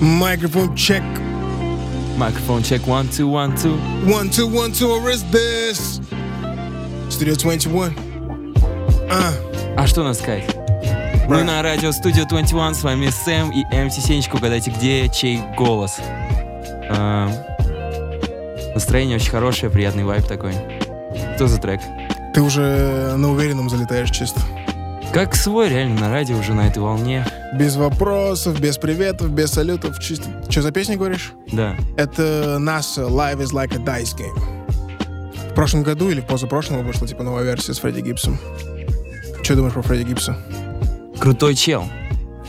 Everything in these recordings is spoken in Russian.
Microphone check. Microphone check one two one two. One, two, one, two, arrest this. Studio 21. А, А что нас сказать? Мы на радио Studio 21, с вами Сэм и МС Сенечка. Угадайте, где чей голос. А, настроение очень хорошее, приятный вайб такой. Что за трек? ты уже на уверенном залетаешь чисто. Как свой, реально, на радио уже на этой волне. Без вопросов, без приветов, без салютов, чисто. Что за песню говоришь? Да. Это NASA Live is like a dice game. В прошлом году или позапрошлом вышла типа новая версия с Фредди Гибсом. Что думаешь про Фредди Гибса? Крутой чел.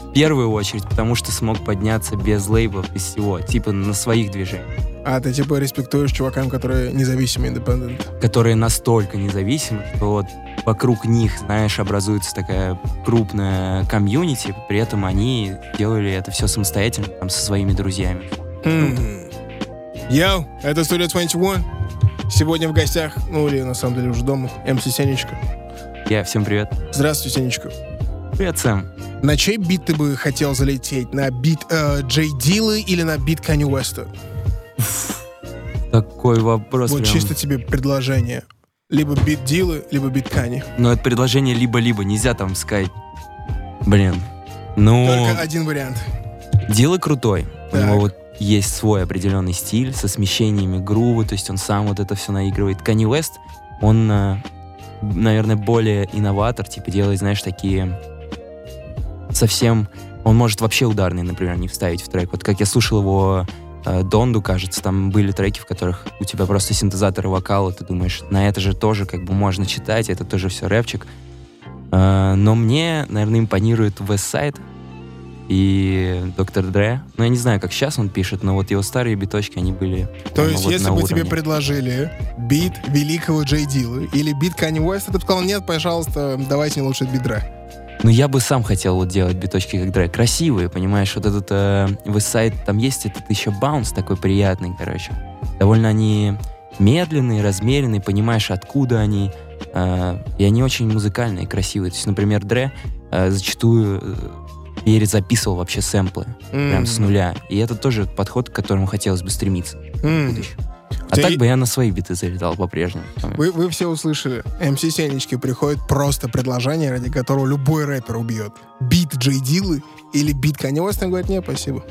В первую очередь, потому что смог подняться без лейблов, без всего. Типа на своих движениях. А ты типа респектуешь чувакам, которые независимые, independent. которые настолько независимы, что вот вокруг них, знаешь, образуется такая крупная комьюнити, при этом они делали это все самостоятельно, там, со своими друзьями. Йоу, это Studio 21. Сегодня в гостях, ну или на самом деле уже дома, MC Сенечка. Я, всем привет. Здравствуй, Сенечка. Привет, Сэм. На чей бит ты бы хотел залететь? На бит э, Джей Диллы или на бит Канье Уэста? Такой вопрос Вот прям. чисто тебе предложение. Либо бит Дилы, либо бит Канни. Но это предложение либо-либо, нельзя там сказать. Блин. Ну, Только один вариант. дело крутой. У Так. него вот есть свой определенный стиль со смещениями грува, то есть он сам вот это все наигрывает. Канни Уэст, он, э, наверное, более инноватор, типа делает, знаешь, такие совсем... Он может вообще ударный, например, не вставить в трек. Вот как я слушал его Донду, кажется, там были треки, в которых у тебя просто синтезатор и вокал, и ты думаешь, на это же тоже как бы можно читать, это тоже все рэпчик. Э, но мне, наверное, импонирует Westside и Доктор Дре. Ну, я не знаю, как сейчас он пишет, но вот его старые биточки, они были То есть, вот если бы тебе уровне. предложили бит великого Джей Дилы или бит Канни Уэста, ты бы сказал, нет, пожалуйста, давайте мне лучше бит Дре. Ну, я бы сам хотел вот делать биточки как Дре. Красивые, понимаешь, вот этот э, Westside, там есть этот еще баунс такой приятный, короче. Довольно они медленные, размеренные, понимаешь, откуда они. э, и они очень музыкальные, красивые. То есть, например, Дре э, зачастую э, перезаписывал вообще сэмплы. прям с нуля. И это тоже подход, к которому хотелось бы стремиться в М. будущем. А так бы я на свои биты залетал по-прежнему. Вы, вы все услышали. МС Сенечки приходит просто предложение, ради которого любой рэпер убьет. Бит Джей Дилы или бит Канни Уэста? Говорит, нет, спасибо.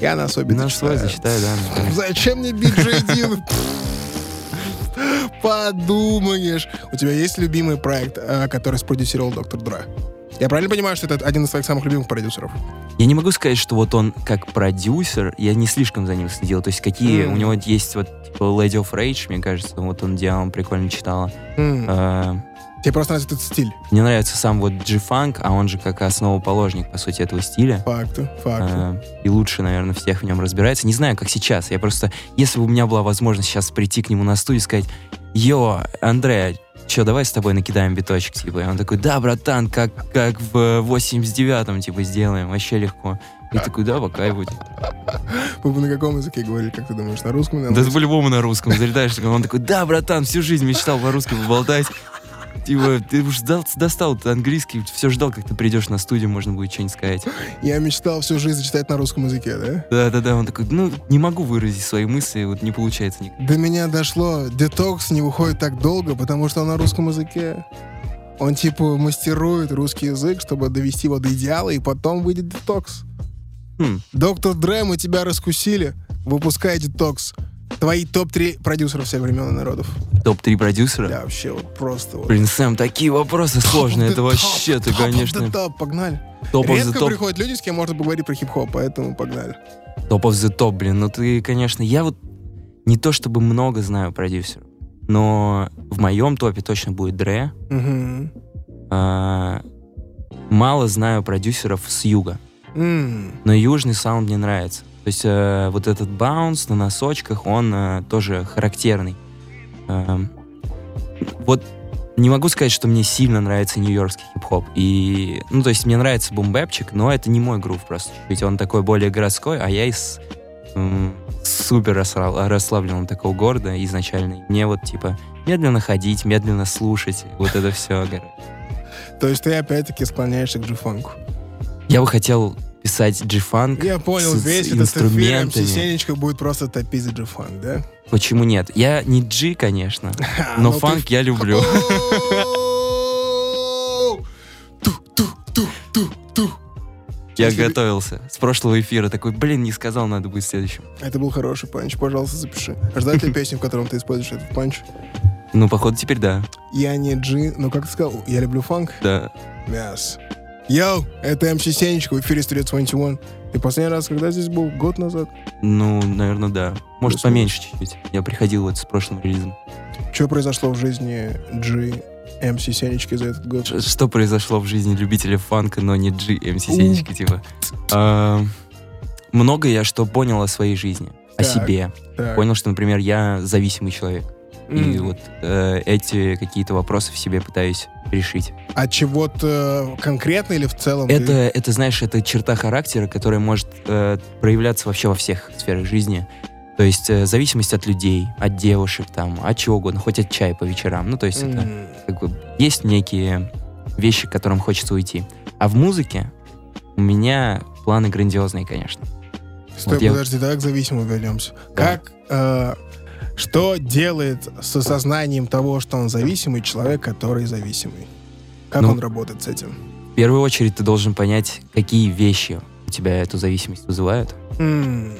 Я на свой бит На свой зачитаю». да. Зачем мне бит Джей Дилы? Подумаешь. У тебя есть любимый проект, э, который спродюсировал Доктор Дра? Я правильно понимаю, что это один из твоих самых любимых продюсеров? Я не могу сказать, что вот он как продюсер, я не слишком за ним следил. То есть какие М. у него есть вот типа Lady of Rage, мне кажется, вот он делал, прикольно читала. М. Э, Тебе просто нравится этот стиль. Мне нравится сам вот G-Funk, а он же как основоположник, по сути, этого стиля. Факты, факты. Э, И лучше, наверное, всех в нем разбирается. Не знаю, как сейчас. Я просто, если бы у меня была возможность сейчас прийти к нему на студию и сказать, йо, Андре, что, давай с тобой накидаем биточек, типа. И он такой, да, братан, как, как в 89-м, типа, сделаем, вообще легко. И такой, да, по кайфу. типа. Вы на каком языке говорили, как ты думаешь, на русском на Да по-любому на русском залетаешь. Он такой, да, братан, всю жизнь мечтал по-русски поболтать. Типа, ты уж сдал- достал ты английский, все ждал, как ты придешь на студию, можно будет что-нибудь сказать. Я мечтал всю жизнь зачитать на русском языке, да? Да-да-да, он такой, ну, не могу выразить свои мысли, вот не получается никак. До меня дошло, детокс не выходит так долго, потому что он на русском языке. Он типа мастерует русский язык, чтобы довести его до идеала, и потом выйдет детокс. Хм, Доктор Дре, мы тебя раскусили. Выпускай детокс. Твои топ-3 продюсеров всех времен и народов. топ-3 продюсера? Да, вообще вот просто вот. Блин, Сэм, такие вопросы сложные. Top Это the вообще, top, ты, top конечно, the top, погнали. топ the Редко топ. приходят люди, с кем можно поговорить про хип-хоп, поэтому погнали. Топ of the топ, блин. Ну ты, конечно, я вот не то чтобы много знаю продюсеров, но в моем топе точно будет Дре. Мгм. А, Мало знаю продюсеров с юга, М. но южный саунд мне нравится. То есть э, вот этот баунс на носочках, он э, тоже характерный. Эм, вот не могу сказать, что мне сильно нравится нью-йоркский хип-хоп. И, ну, то есть мне нравится бумбэпчик, но это не мой грув просто. Ведь он такой более городской, а я из м, супер расслабленного такого города изначально. Мне вот, типа, медленно ходить, медленно слушать, вот это все. То есть ты опять-таки склоняешься к джифанку. Я бы хотел писать G-Funk Я понял, с, весь с этот эфир инструментами. Сенечка будет просто топить за G-Funk, да? Почему нет? Я не G, конечно, А, но ну ты- фанк я люблю. Я Если готовился. С прошлого эфира такой, блин, не сказал, надо будет следующим. Это был хороший панч, пожалуйста, запиши. Ждать ли песню, в котором ты используешь этот панч? Ну, походу, теперь да. Я не G, но как ты сказал, я люблю фанк. Да. Yes. Йоу, это MC Сенечка в эфире Studio 21. Ты последний раз, когда здесь был? Год назад? Ну, наверное, да. Может, Плюс-минус. поменьше чуть-чуть. Я приходил вот с прошлым релизом. Что произошло в жизни G МС Сенечки за этот год? Ш- Что произошло в жизни любителя фанка, но не G, MC Сенечки, типа? А, Много я что понял о своей жизни, о Так. себе. Так. Понял, что, например, я зависимый человек. И М. вот э, эти какие-то вопросы в себе пытаюсь решить. От чего-то конкретно или в целом? ты- Это, это, знаешь, это черта характера, которая может э, проявляться вообще во всех сферах жизни. То есть э, зависимость от людей, от девушек, там, от чего угодно, хоть от чая по вечерам. Ну, то есть это М. как бы есть некие вещи, к которым хочется уйти. А в музыке у меня планы грандиозные, конечно. Стой, Вот я- подожди, давай к зависимому вернемся. Да. Как, э, что делает с осознанием того, что он зависимый, человек, который зависимый? Как Ну, он работает с этим? В первую очередь ты должен понять, какие вещи у тебя эту зависимость вызывают. М,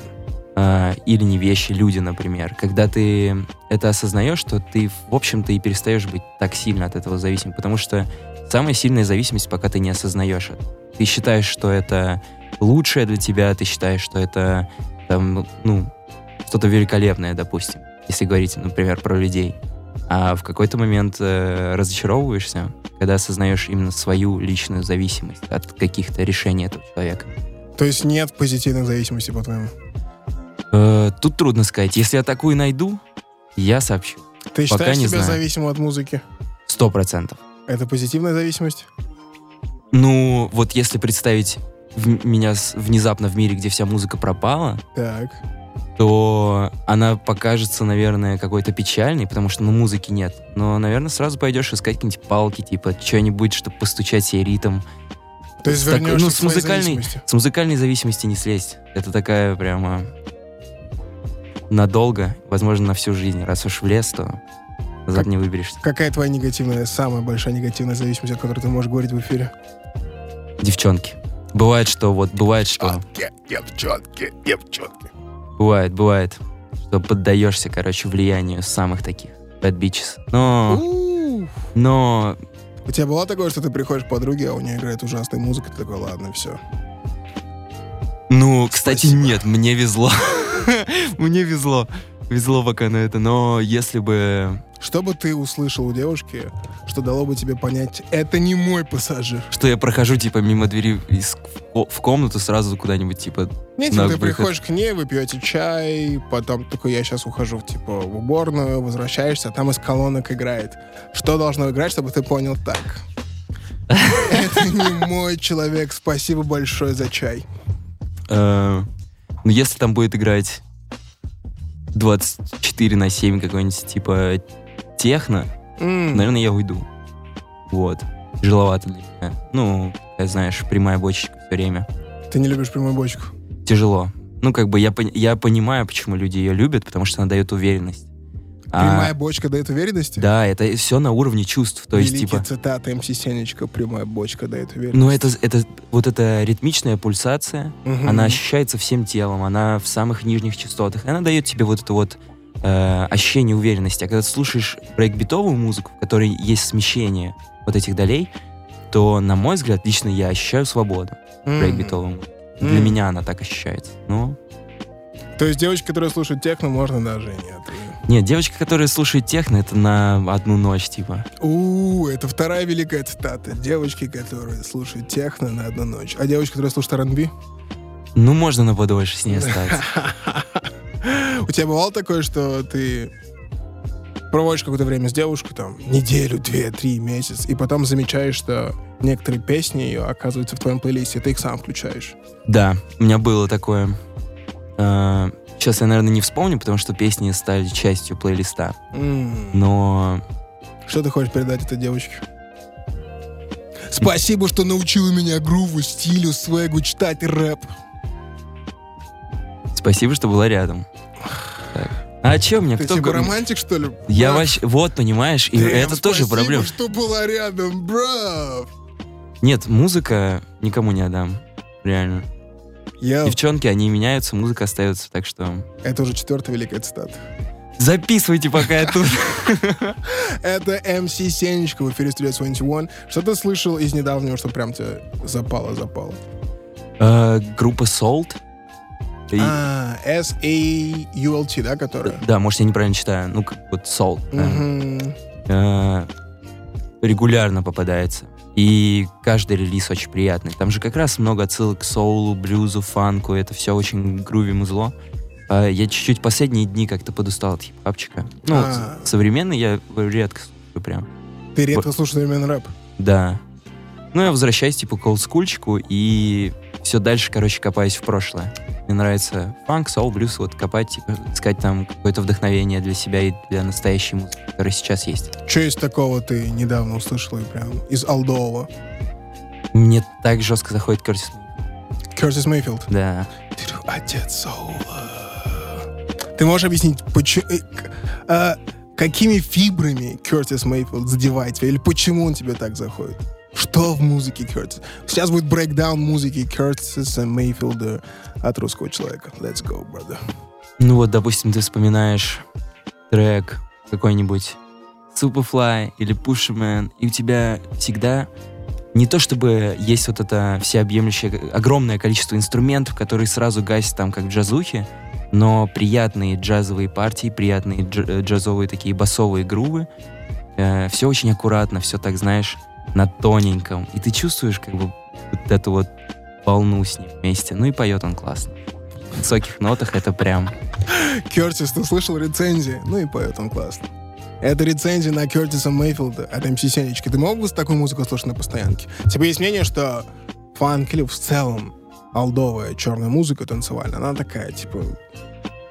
А, или не вещи, люди, например. Когда ты это осознаешь, что ты, в общем-то, и перестаешь быть так сильно от этого зависим, потому что самая сильная зависимость, пока ты не осознаешь это. Ты считаешь, что это лучшее для тебя, ты считаешь, что это там, ну, что-то великолепное, допустим, если говорить, например, про людей. А в какой-то момент э, разочаровываешься, когда осознаешь именно свою личную зависимость от каких-то решений этого человека. То есть нет позитивных зависимостей, по-твоему? Э, тут трудно сказать. Если я такую найду, я сообщу. Ты Пока считаешь не себя знаю. зависимым от музыки? Сто процентов. Это позитивная зависимость? Ну, вот если представить в- меня с- внезапно в мире, где вся музыка пропала, Так. То она покажется, наверное, какой-то печальной, потому что, ну, музыки нет. Но, наверное, сразу пойдешь искать какие-нибудь палки, типа, что-нибудь, чтобы постучать себе ритм. То есть так- ну, с музыкальной- зависимости. С музыкальной зависимости не слезть. Это такая прямо надолго, возможно, на всю жизнь. Раз уж в лес, то назад Как- не выберешься. Какая твоя негативная, самая большая негативная зависимость, о которой ты можешь говорить в эфире? Девчонки. Бывает, что вот, бывает, что... Девчонки, девчонки. Бывает, бывает, что поддаешься, короче, влиянию самых таких bad bitches. Но, но, У тебя было такое, что ты приходишь к подруге, а у нее играет ужасная музыка, ты такой, ладно, все. ну, кстати, Спасибо. нет, мне везло. Мне везло. Везло пока на это, но если бы... Что бы ты услышал у девушки, что дало бы тебе понять, это не мой пассажир? Что я прохожу, типа, мимо двери из- в ко- в комнату сразу куда-нибудь, типа... Нет, типа, ты выход. приходишь к ней, вы пьете чай, потом такой, я сейчас ухожу, типа, в уборную, возвращаешься, а там из колонок играет. Что должно играть, чтобы ты понял так? Это не мой человек, спасибо большое за чай. э, ну, если там будет играть 24 на 7 какой-нибудь, типа, техно, М, наверное, я уйду. Вот. Тяжеловато для меня. Ну, как знаешь, прямая бочечка все время. Ты не любишь прямую бочку? Тяжело. Ну, как бы я, я понимаю, почему люди ее любят, потому что она дает уверенность. А, Прямая бочка дает уверенности? да, это все на уровне чувств. То есть, Великий типа, цитата МС Сенечка, прямая бочка дает уверенность. ну, это, это вот эта ритмичная пульсация, Мгм. она ощущается всем телом, она в самых нижних частотах, она дает тебе вот это вот э, ощущение уверенности. А когда ты слушаешь брейкбитовую музыку, в которой есть смещение вот этих долей, то, на мой взгляд, лично я ощущаю свободу М. брейкбитовую музыку. Для М. меня она так ощущается. Ну, То есть девочки, которые слушают техно, можно даже и нет. нет, девочка, которая слушает техно, это на одну ночь, типа. У, это вторая великая цитата. Девочки, которые слушают техно на одну ночь. А девочки, которые слушают R&B? Ну, можно на подольше с ней остаться. У тебя бывало такое, что ты проводишь какое-то время с девушкой, там, неделю, две, три, месяц, и потом замечаешь, что некоторые песни ее оказываются в твоем плейлисте, и ты их сам включаешь. Да, у меня было такое. Э, Сейчас я, наверное, не вспомню, потому что песни стали частью плейлиста. Но Что ты хочешь передать этой девочке? Спасибо, что научила меня груву, стилю, свегу, читать рэп. Спасибо, что была рядом. А чем мне? Ты Кто типа го- романтик, что ли? Я вообще... Вот, понимаешь, и damn, это тоже проблема. что была рядом, брат. Нет, музыка никому не отдам. Реально. Я... Девчонки, они меняются, музыка остается, так что... Это уже четвертая великая цитата. Записывайте, пока я тут. Это MC Сенечка в эфире Studio 21. Что ты слышал из недавнего, что прям тебе запало-запало? Э, Группа Salt. И- А, S-A-U-L-T, да, которая? Да, может, я неправильно читаю. Ну, как вот да. Мгм. Э, Регулярно попадается. И каждый релиз очень приятный. Там же как раз много отсылок к соулу, блюзу, фанку. Это все очень груви музло. А Я чуть-чуть последние дни как-то подустал от хип-хапчика. Ну, вот А. современный я редко слушаю прям. Ты редко слушаешь именно рэп. Да. Ну, я возвращаюсь, типа, к олдскульчику и все дальше, короче, копаюсь в прошлое. Мне нравится фанк, соул, блюз, вот копать, типа, искать там какое-то вдохновение для себя и для настоящей музыки, которая сейчас есть. Что из такого ты недавно услышал и прям из Алдового? Мне так жестко заходит Кертис Мейфилд. Кертис Мейфилд. Да. Ты отец соула. Ты можешь объяснить, почему... какими фибрами Кертис Мейфилд задевает тебя? Или почему он тебе так заходит? Что в музыке Кертис? Сейчас будет брейкдаун музыки Кертиса Мейфилда от русского человека. Let's go, brother. Ну вот, допустим, ты вспоминаешь трек какой-нибудь Superfly или Pusherman, и у тебя всегда не то чтобы есть вот это всеобъемлющее огромное количество инструментов, которые сразу гасят там как в джазухе, но приятные джазовые партии, приятные дж- э, джазовые такие басовые грувы. все очень аккуратно, все так, знаешь, на тоненьком. И ты чувствуешь как бы вот эту вот волну с ним вместе. Ну и поет он классно. В высоких нотах это прям... Кертис, ты слышал рецензии? Ну и поет он классно. Это рецензия на Кертиса Мейфилда от МС Сенечки. Ты мог бы такую музыку слушать на постоянке? Типа есть мнение, что фанк или в целом алдовая черная музыка танцевальная, она такая, типа,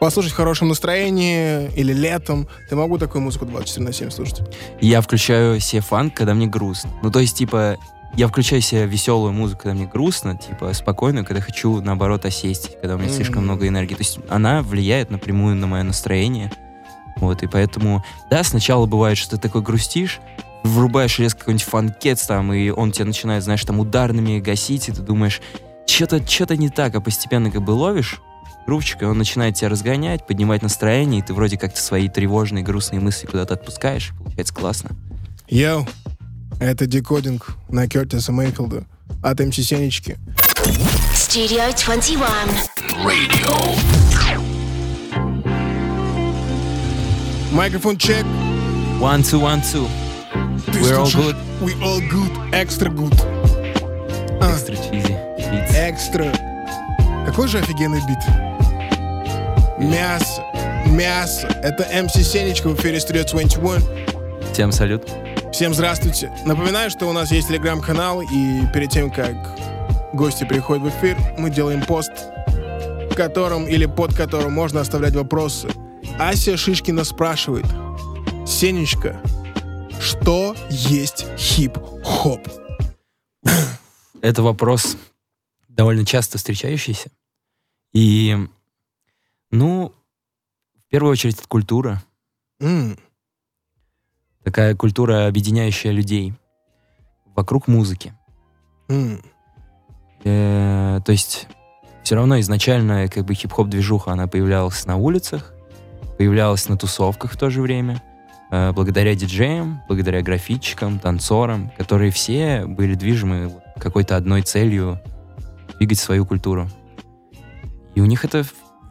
послушать в хорошем настроении или летом. Ты могу такую музыку 24 на 7 слушать? Я включаю себе фанк, когда мне грустно. Ну, то есть, типа, я включаю себе веселую музыку, когда мне грустно, типа, спокойную, когда хочу, наоборот, осесть, когда у меня слишком Мгм. много энергии. То есть она влияет напрямую на мое настроение. Вот, и поэтому, да, сначала бывает, что ты такой грустишь, врубаешь резко какой-нибудь фанкет там, и он тебя начинает, знаешь, там ударными гасить, и ты думаешь, что-то что не так, а постепенно как бы ловишь грувчик, и он начинает тебя разгонять, поднимать настроение, и ты вроде как-то свои тревожные, грустные мысли куда-то отпускаешь, и получается классно. Йоу, это декодинг на Кертиса Мейфилда от МС Сенечки. Studio 21. Микрофон чек. One, two, one, two. Ты We're all good. We all good. Extra good. А. Extra cheesy. Beats. Экстра. Какой же офигенный бит. Мясо. Мясо. Это МС Сенечка в эфире Studio 21. Всем салют. Всем здравствуйте. Напоминаю, что у нас есть телеграм-канал, и перед тем, как гости приходят в эфир, мы делаем пост, в котором или под которым можно оставлять вопросы. Ася Шишкина спрашивает, Сенечка, что есть хип-хоп? Это вопрос довольно часто встречающийся. И, ну, в первую очередь, это культура. М, Такая культура, объединяющая людей вокруг музыки. м. Э, то есть все равно изначально как бы хип-хоп движуха, она появлялась на улицах, появлялась на тусовках в то же время, э, благодаря диджеям, благодаря графитчикам, танцорам, которые все были движимы какой-то одной целью двигать свою культуру. И у них это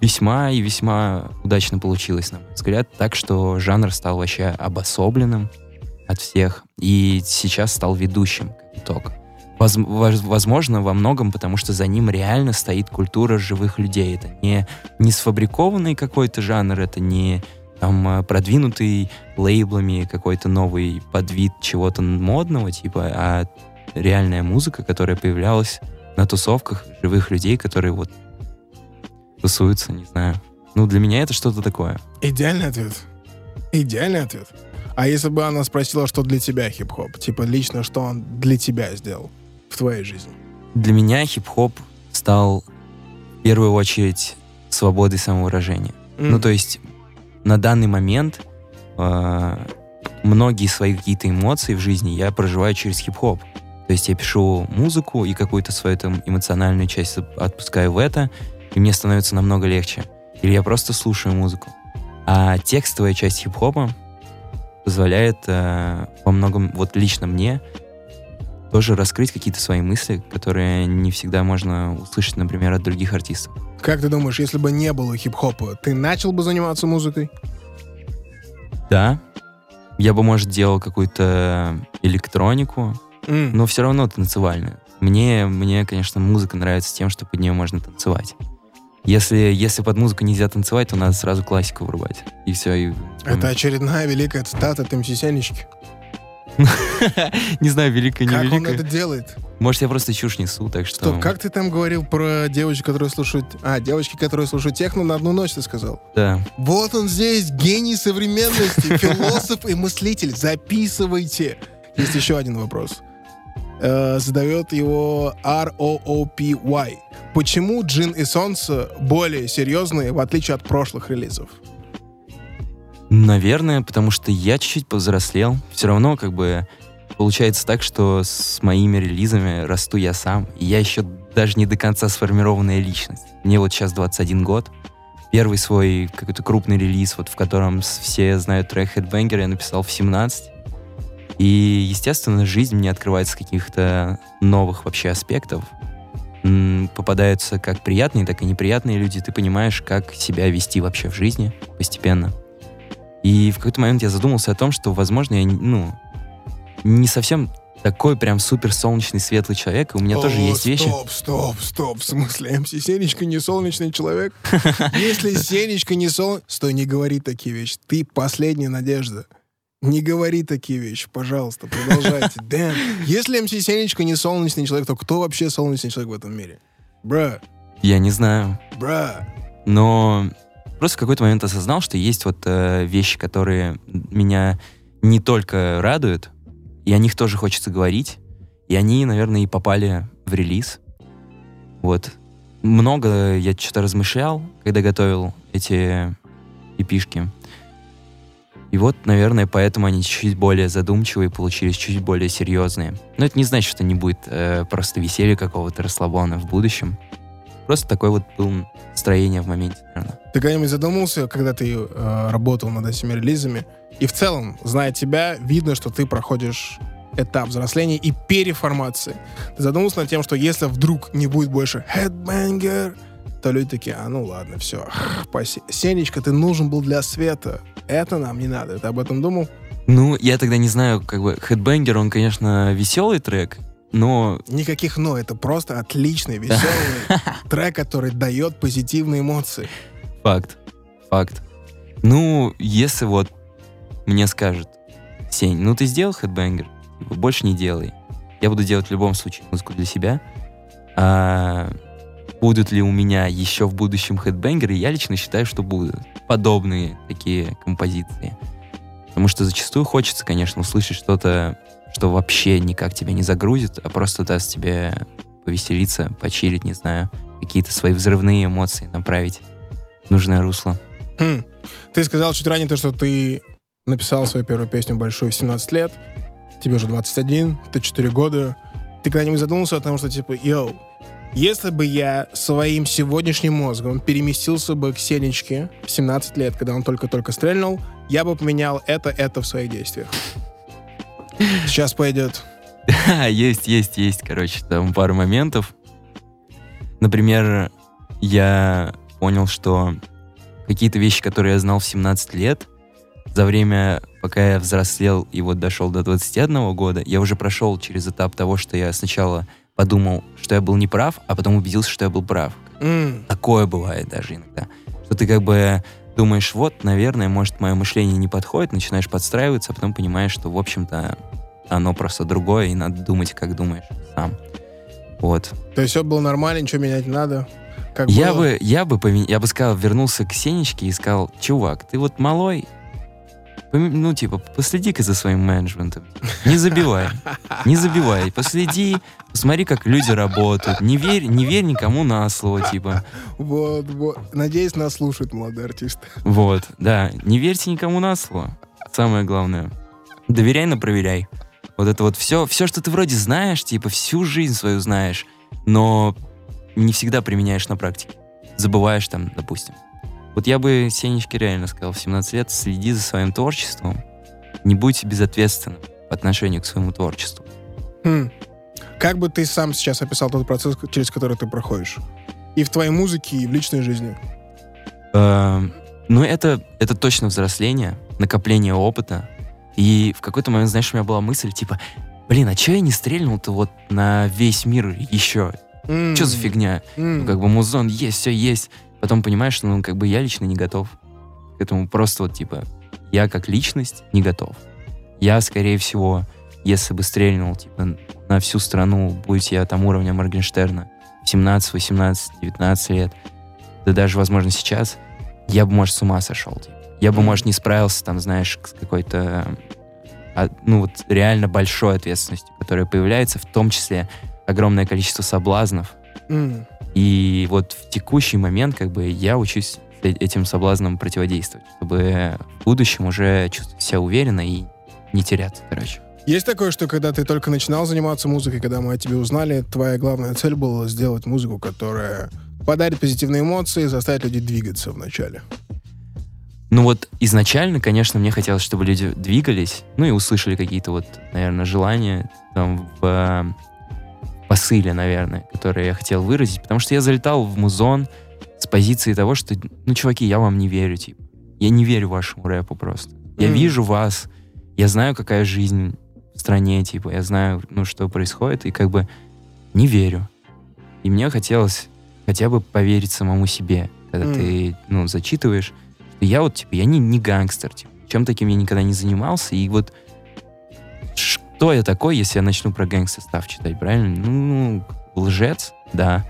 весьма и весьма удачно получилось, на мой взгляд, так что жанр стал вообще обособленным от всех и сейчас стал ведущим, итог. Воз- возможно, во многом, потому что за ним реально стоит культура живых людей. Это не, не сфабрикованный какой-то жанр, это не там э, продвинутый лейблами какой-то новый подвид чего-то модного, типа, а реальная музыка, которая появлялась на тусовках живых людей, которые вот тусуются, не знаю. Ну, для меня это что-то такое. Идеальный ответ. Идеальный ответ. А если бы она спросила, что для тебя хип-хоп? Типа лично, что он для тебя сделал в твоей жизни? Для меня хип-хоп стал в первую очередь свободой самовыражения. Ну, то есть на данный момент э, многие свои какие-то эмоции в жизни я проживаю через хип-хоп. То есть я пишу музыку и какую-то свою там эмоциональную часть отпускаю в это, и мне становится намного легче. Или я просто слушаю музыку. А текстовая часть хип-хопа позволяет э, во многом, вот лично мне, тоже раскрыть какие-то свои мысли, которые не всегда можно услышать, например, от других артистов. Как ты думаешь, если бы не было хип-хопа, ты начал бы заниматься музыкой? Да. Я бы, может, делал какую-то электронику, М, но все равно танцевальную. Мне, мне, конечно, музыка нравится тем, что под нее можно танцевать. Если, если под музыку нельзя танцевать, то надо сразу классику врубать. И все. И, Это очередная великая цитата от МС Сенечки. не знаю, великая, не Как он великая. это делает? Может, я просто чушь несу, так что... Стоп, как ты там говорил про девочек, которые слушают... А, девочки, которые слушают техно на одну ночь, ты сказал? Да. Вот он здесь, гений современности, философ и мыслитель. Записывайте. Есть еще один вопрос. Э, задает его ROOPY. Почему Джин и Солнце более серьезные, в отличие от прошлых релизов? Наверное, потому что я чуть-чуть повзрослел. Все равно, как бы, получается так, что с моими релизами расту я сам. И я еще даже не до конца сформированная личность. Мне вот сейчас 21 год. Первый свой какой-то крупный релиз, вот в котором все знают трек Headbanger, я написал в 17. И, естественно, жизнь мне открывается каких-то новых вообще аспектов. Попадаются как приятные, так и неприятные люди. Ты понимаешь, как себя вести вообще в жизни постепенно. И в какой-то момент я задумался о том, что, возможно, я, ну, не совсем такой прям супер солнечный, светлый человек, и у меня тоже О, есть вещи. Стоп, стоп, стоп. В смысле, МС Сенечка не солнечный человек? Если Сенечка не солнечный... Стой, не говори такие вещи. Ты последняя надежда. Не говори такие вещи, пожалуйста, продолжайте. Дэн, если МС Сенечка не солнечный человек, то кто вообще солнечный человек в этом мире? Бра, Я не знаю. бра. Но просто в какой-то момент осознал, что есть вот э, вещи, которые меня не только радуют, и о них тоже хочется говорить. И они, наверное, и попали в релиз. Вот. Много я что-то размышлял, когда готовил эти эпишки. И вот, наверное, поэтому они чуть более задумчивые, получились чуть более серьезные. Но это не значит, что не будет э, просто веселья какого-то расслабона в будущем. Просто такое вот было настроение в моменте, наверное. Ты когда-нибудь задумался, когда ты э, работал над этими релизами, и в целом, зная тебя, видно, что ты проходишь этап взросления и переформации. Ты задумался над тем, что если вдруг не будет больше headbanger, то люди такие, а ну ладно, все. Сенечка, ты нужен был для света. Это нам не надо. Ты об этом думал? Ну, я тогда не знаю, как бы, Headbanger, он, конечно, веселый трек, но Никаких «но». Это просто отличный, веселый трек, который дает позитивные эмоции. факт, факт. Ну, если вот мне скажут, Сень, ну ты сделал Headbanger, типа, больше не делай. Я буду делать в любом случае музыку для себя. А будут ли у меня еще в будущем хедбэнгеры, я лично считаю, что будут. Подобные такие композиции. Потому что зачастую хочется, конечно, услышать что-то, что вообще никак тебя не загрузит, а просто даст тебе повеселиться, почилить, не знаю, какие-то свои взрывные эмоции направить в нужное русло. Хм. Ты сказал чуть ранее то, что ты написал свою первую песню большую в 17 лет. Тебе уже 21, ты 4 года. Ты когда-нибудь задумался о том, что типа, йоу, если бы я своим сегодняшним мозгом переместился бы к Сенечке в 17 лет, когда он только-только стрельнул, я бы поменял это, это в своих действиях. Сейчас пойдет. есть, есть, есть, короче, там пару моментов. Например, я понял, что какие-то вещи, которые я знал в 17 лет, за время, пока я взрослел и вот дошел до 21 года, я уже прошел через этап того, что я сначала подумал, что я был неправ, а потом убедился, что я был прав. М, Такое бывает даже иногда. Что ты как бы думаешь, вот, наверное, может, мое мышление не подходит, начинаешь подстраиваться, а потом понимаешь, что, в общем-то, оно просто другое, и надо думать, как думаешь сам. Вот. То есть все было нормально, ничего менять не надо. Как Я было? бы, я бы, помен- я бы сказал, вернулся к Сенечке и сказал, чувак, ты вот малой, Ну, типа, последи-ка за своим менеджментом. Не забивай. Не забивай. Последи, посмотри, как люди работают. Не верь, не верь никому на слово, типа. Вот, вот. Надеюсь, нас слушает молодой артист. Вот, да. Не верьте никому на слово. Самое главное. Доверяй, но проверяй. Вот это вот все, все, что ты вроде знаешь, типа, всю жизнь свою знаешь, но не всегда применяешь на практике. Забываешь там, допустим. Вот я бы Сенечке реально сказал в 17 лет, следи за своим творчеством, не будь безответственным по отношению к своему творчеству. Хм. Как бы ты сам сейчас описал тот процесс, через который ты проходишь? И в твоей музыке, и в личной жизни. Э, Ну, это, это точно взросление, накопление опыта. И в какой-то момент, знаешь, у меня была мысль, типа, блин, а че я не стрельнул-то вот на весь мир еще? М, Что за фигня? м. Ну, как бы музон есть, все есть. Потом понимаешь, что, ну, как бы я лично не готов к этому. Просто вот, типа, я как личность не готов. Я, скорее всего, если бы стрельнул, типа, на всю страну, будь я там уровня Моргенштерна, 17, 18, 19 лет, да даже, возможно, сейчас, я бы, может, с ума сошел. типа. Я бы, может, не справился там, знаешь, с какой-то, а, ну, вот реально большой ответственностью, которая появляется, в том числе огромное количество соблазнов, М. и вот в текущий момент как бы я учусь э- этим соблазнам противодействовать, чтобы в будущем уже чувствовать себя уверенно и не теряться, короче. Есть такое, что когда ты только начинал заниматься музыкой, когда мы о тебе узнали, твоя главная цель была сделать музыку, которая подарит позитивные эмоции, заставит людей двигаться вначале. Ну вот изначально, конечно, мне хотелось, чтобы люди двигались, ну и услышали какие-то вот, наверное, желания там в э, посыле, наверное, которые я хотел выразить, потому что я залетал в музон с позиции того, что, ну, чуваки, я вам не верю, типа. Я не верю вашему рэпу просто. Я Мгм. вижу вас, я знаю, какая жизнь в стране, типа, я знаю, ну, что происходит, и как бы не верю. И мне хотелось хотя бы поверить самому себе, когда Мгм. ты, ну, зачитываешь, что я вот, типа, я не, не гангстер, типа, чем таким я никогда не занимался, и вот что я такой, если я начну про гангстер-став читать, правильно? Ну, лжец, да.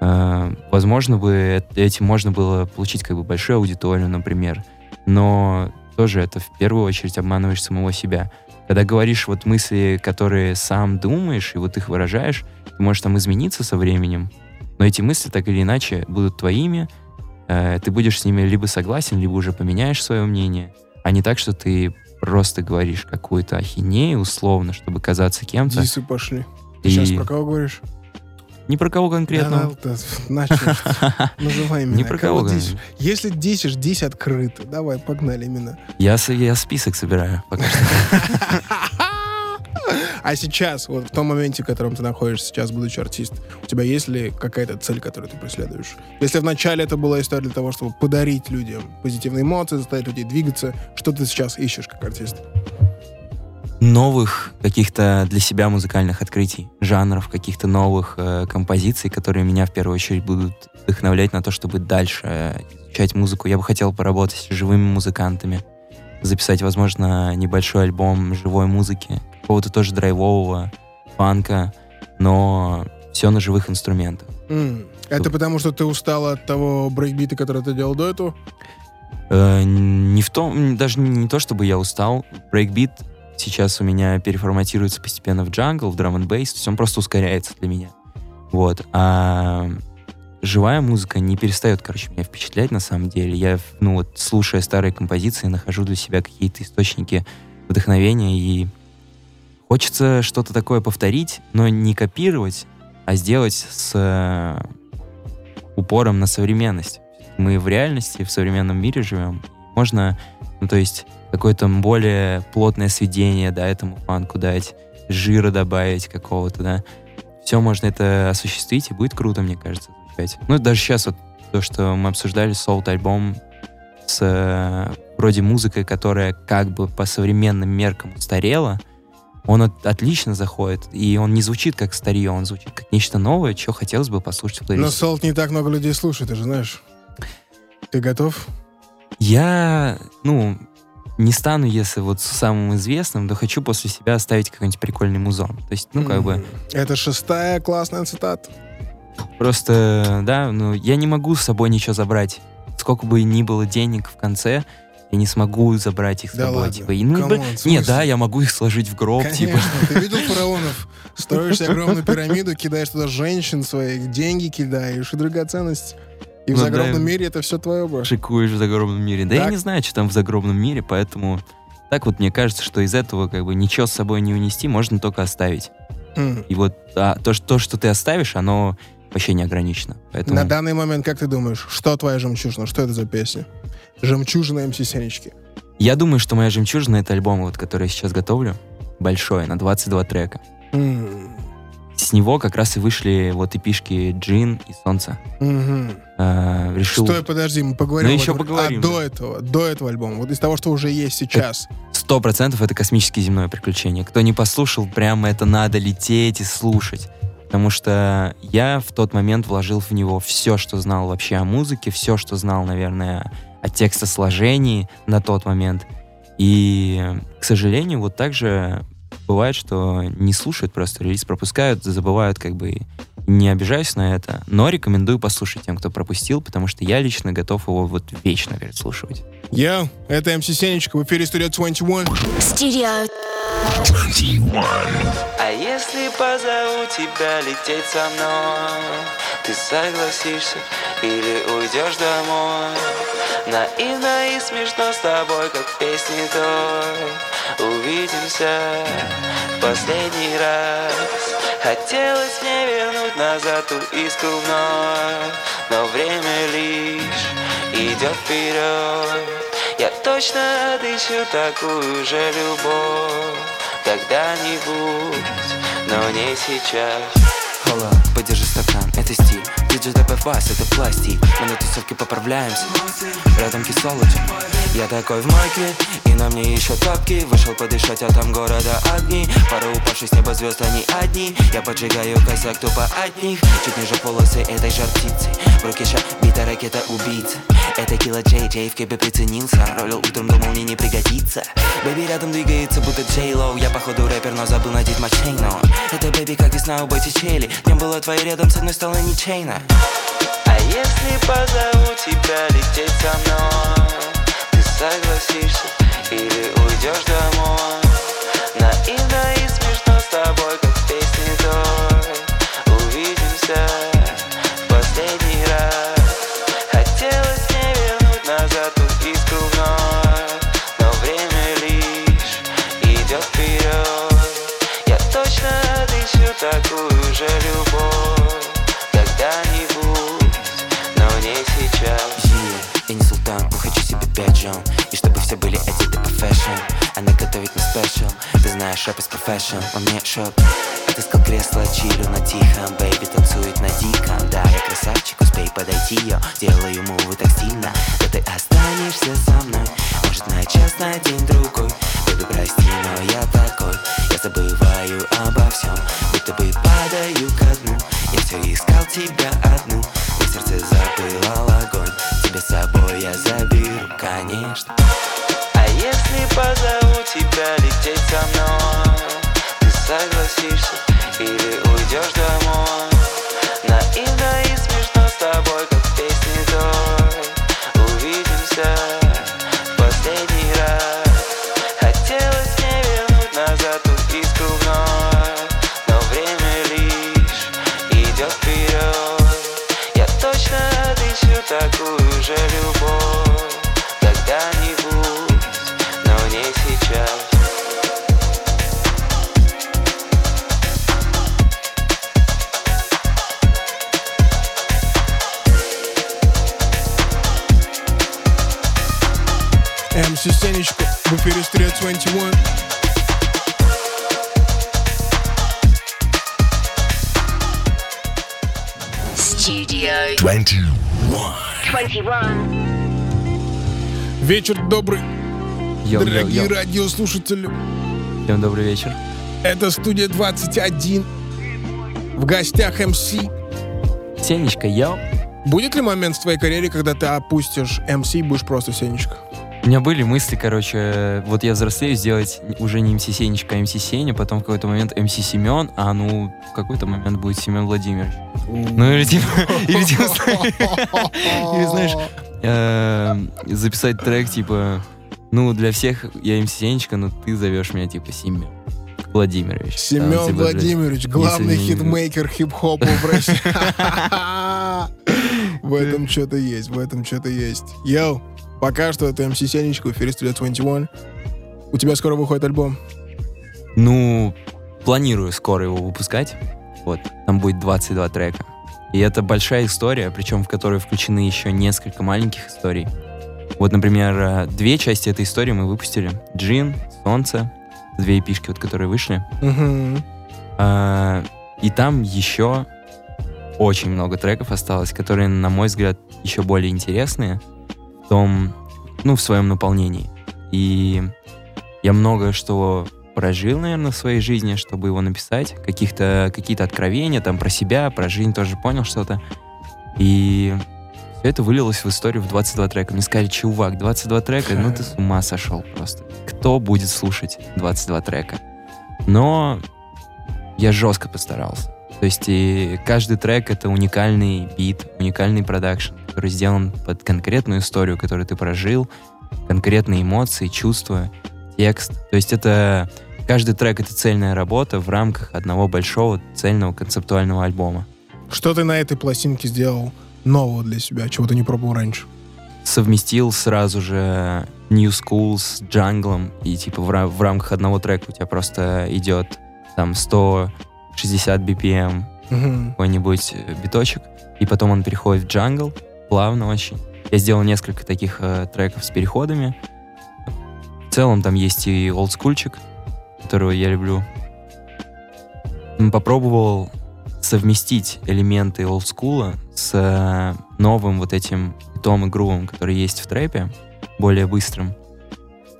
Э, возможно бы эт- этим можно было получить как бы большую аудиторию, например, но тоже это в первую очередь обманываешь самого себя. Когда говоришь вот мысли, которые сам думаешь, и вот их выражаешь, ты можешь там измениться со временем, но эти мысли так или иначе будут твоими, э, ты будешь с ними либо согласен, либо уже поменяешь свое мнение, а не так, что ты просто говоришь какую-то ахинею условно, чтобы казаться кем-то. Дисы пошли. Ты И сейчас про кого говоришь? Не про кого конкретно. Да, да, начал. Называй имена. Не про кого говорю. дисишь? Если дисишь, дись открыто. Давай, погнали именно. Я, я список собираю. пока что. А сейчас, вот в том моменте, в котором ты находишься сейчас, будучи артист, у тебя есть ли какая-то цель, которую ты преследуешь? Если вначале это была история для того, чтобы подарить людям позитивные эмоции, заставить людей двигаться, что ты сейчас ищешь как артист? Новых каких-то для себя музыкальных открытий, жанров, каких-то новых э, композиций, которые меня в первую очередь будут вдохновлять на то, чтобы дальше э, изучать музыку. Я бы хотел поработать с живыми музыкантами, записать, возможно, небольшой альбом живой музыки, какого-то тоже драйвового, фанка, но все на живых инструментах. М, Это потому, что ты устала от того брейкбита, который ты делал до этого? Э, не в том, даже не то, чтобы я устал. Брейкбит сейчас у меня переформатируется постепенно в джангл, в драм н бейс, он просто ускоряется для меня. Вот. А живая музыка не перестает, короче, меня впечатлять на самом деле. Я, ну вот, слушая старые композиции, нахожу для себя какие-то источники вдохновения и хочется что-то такое повторить, но не копировать, а сделать с э, упором на современность. Мы в реальности, в современном мире живем. Можно, ну то есть какое-то более плотное сведение, да, этому фанку дать, жира добавить какого-то, да. Все можно это осуществить, и будет круто, мне кажется, звучать. Ну, даже сейчас вот то, что мы обсуждали, Soul альбом с э, вроде музыкой, которая как бы по современным меркам устарела, он от- отлично заходит, и он не звучит как старье, он звучит как нечто новое, что хотелось бы послушать в Но плейлисте. Солт не так много людей слушает, ты же знаешь. Ты готов? Я, ну, не стану, если вот самым известным, но хочу после себя оставить какой-нибудь прикольный музон. То есть, ну, как бы, Это шестая классная цитата. просто, да, ну, я не могу с собой ничего забрать. Сколько бы ни было денег в конце, Я не смогу забрать их с Да собой. ладно? Типа, и, ну, come on, бля, в не, смысле? да, я могу их сложить в гроб, Конечно, типа. ты видел фараонов? Строишь себе огромную пирамиду, кидаешь туда женщин своих, деньги кидаешь и драгоценности. И в Ну да, загробном и- мире это все твое, бро. Шикуешь в загробном мире. Да я Так. не знаю, что там в загробном мире, поэтому так вот мне кажется, что из этого как бы ничего с собой не унести, можно только оставить. М. И вот а, то, что, то, что ты оставишь, оно вообще не ограничено. Поэтому На данный момент, как ты думаешь, что твоя жемчужина? Что это за песня? Жемчужина МС Сенечки. я думаю, что моя жемчужина — это альбом, вот, который я сейчас готовлю. Большой, на 22 трека. М. С него как раз и вышли вот эпишки «Джин» и «Солнце». А, решил... Стой, подожди, мы поговорим. Ну, еще этом. поговорим, А да. до этого, до этого альбома, вот из того, что уже есть сейчас. Сто процентов это космическое земное приключение. Кто не послушал, прямо это надо лететь и слушать. Потому что я в тот момент вложил в него все, что знал вообще о музыке, все, что знал, наверное, о текстосложении на тот момент. И, к сожалению, вот так же бывает, что не слушают просто релиз, пропускают, забывают как бы. Не обижаюсь на это, но рекомендую послушать тем, кто пропустил, потому что я лично готов его вот вечно переслушивать. Я, это МС Сенечка, в эфире студия 21. Studio А если позову тебя лететь со мной, ты согласишься или уйдешь домой? Наивно и смешно с тобой, как в песне той. Увидимся в последний раз. Хотелось мне вернуть назад ту искру вновь, но время лишь идет вперед. Я точно отыщу такую же любовь когда-нибудь, но не сейчас. Хола, подержи стакан, это стиль Диджей ДП бас, это пластик. Мы на тусовке поправляемся. Рядом кислолочи Я такой в майке И на мне еще тапки. Вышел подышать, а там города огни. Пара упавших с неба звезд, они одни. Я поджигаю косяк тупо от них. Чуть ниже полосы этой жар птицы В руке ша бита ракета убийца. Это Килла Джей, Джей в кепе приценился. Ролил утром, думал мне не пригодится. Бэби рядом двигается, будто Джей Лоу. Я походу рэпер, но забыл надеть мачейну Это бэби, как весна у Боттичелли Днем было твоей рядом, с одной стороны ничейно. А если позову тебя лететь со мной Ты согласишься или уйдешь домой? Наивно и смешно с тобой, как в песне той знаешь, рэп из профессион Он мне шоп Отыскал кресло, чилю на тихом Бэйби танцует на диком. Да, я красавчик, успей подойти ее Делаю мувы так стильно. Да ты останешься со мной Может на час, на день другой. Бэйби, прости, но я такой Я забываю обо всем Будто бы падаю ко дну Я все искал тебя одну. На сердце запылал огонь Тебя с собой я заберу, конечно согласишься или уйдешь домой Вечер добрый, yo, дорогие yo. радиослушатели. Всем добрый вечер. Это студия 21. В гостях MC. Сенечка, yo. Будет ли момент в твоей карьере, когда ты опустишь MC и будешь просто Сенечка? У меня были мысли, короче, вот я взрослею сделать уже не MC Сенечка, а MC Сеня, потом в какой-то момент MC Семен, а ну в какой-то момент будет Семен Владимирович. Ну или типа, или типа, или знаешь, э, записать трек типа Ну, для всех я им Сенечка, но ты зовешь меня типа Семен Владимирович. Там, Семен типа, для- Владимирович, главный если не- хитмейкер хип-хопа в России. В этом что-то есть, в этом что-то есть. Yo, пока что это MC Сенечка, в эфире Studio 21. У тебя скоро выходит альбом. Ну, планирую скоро его выпускать. Вот, там будет 22 трека. И это большая история, причем в которой включены еще несколько маленьких историй. Вот, например, э, две части этой истории мы выпустили. Джин, Солнце, две эпишки, вот, которые вышли. А, И там еще очень много треков осталось, которые, на мой взгляд, еще более интересные в том, ну, в своем наполнении. И я много что прожил, наверное, в своей жизни, чтобы его написать. Каких-то, какие-то откровения там про себя, про жизнь тоже понял что-то. И все это вылилось в историю в 22 трека. Мне сказали, чувак, 22 трека, ну ты с ума сошел просто. Кто будет слушать 22 трека? Но я жестко постарался. То есть и каждый трек — это уникальный бит, уникальный продакшн, который сделан под конкретную историю, которую ты прожил, конкретные эмоции, чувства, текст. То есть это каждый трек — это цельная работа в рамках одного большого цельного концептуального альбома. Что ты на этой пластинке сделал нового для себя, чего ты не пробовал раньше? Совместил сразу же New School с джанглом, и типа в, в рамках одного трека у тебя просто идет там 160 BPM Мгм. какой-нибудь э, биточек, и потом он переходит в джангл, плавно очень. Я сделал несколько таких э, треков с переходами. В целом там есть и олдскульчик, которого я люблю. Попробовал совместить элементы олдскула с э, новым вот этим битом и грувом, который есть в трэпе, более быстрым.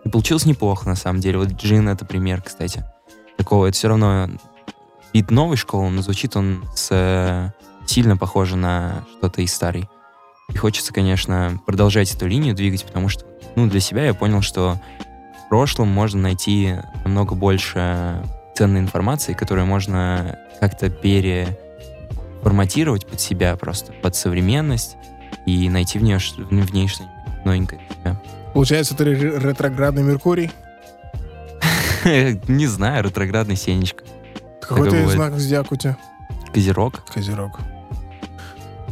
И получилось неплохо, на самом деле. Вот Джин — это пример, кстати. Такого, это все равно бит новой школы, но звучит он с, э, сильно похоже на что-то из старой. И хочется, конечно, продолжать эту линию двигать, потому что, ну, для себя я понял, что в прошлом можно найти намного больше ценной информации, которую можно как-то переформатировать под себя просто, под современность, и найти в, нее, в ней что-нибудь новенькое для себя. Получается, ты ре- ретроградный Меркурий? Не знаю, ретроградный Сенечка. Какой ты знак зодиака у тебя? Козерог. Козерог.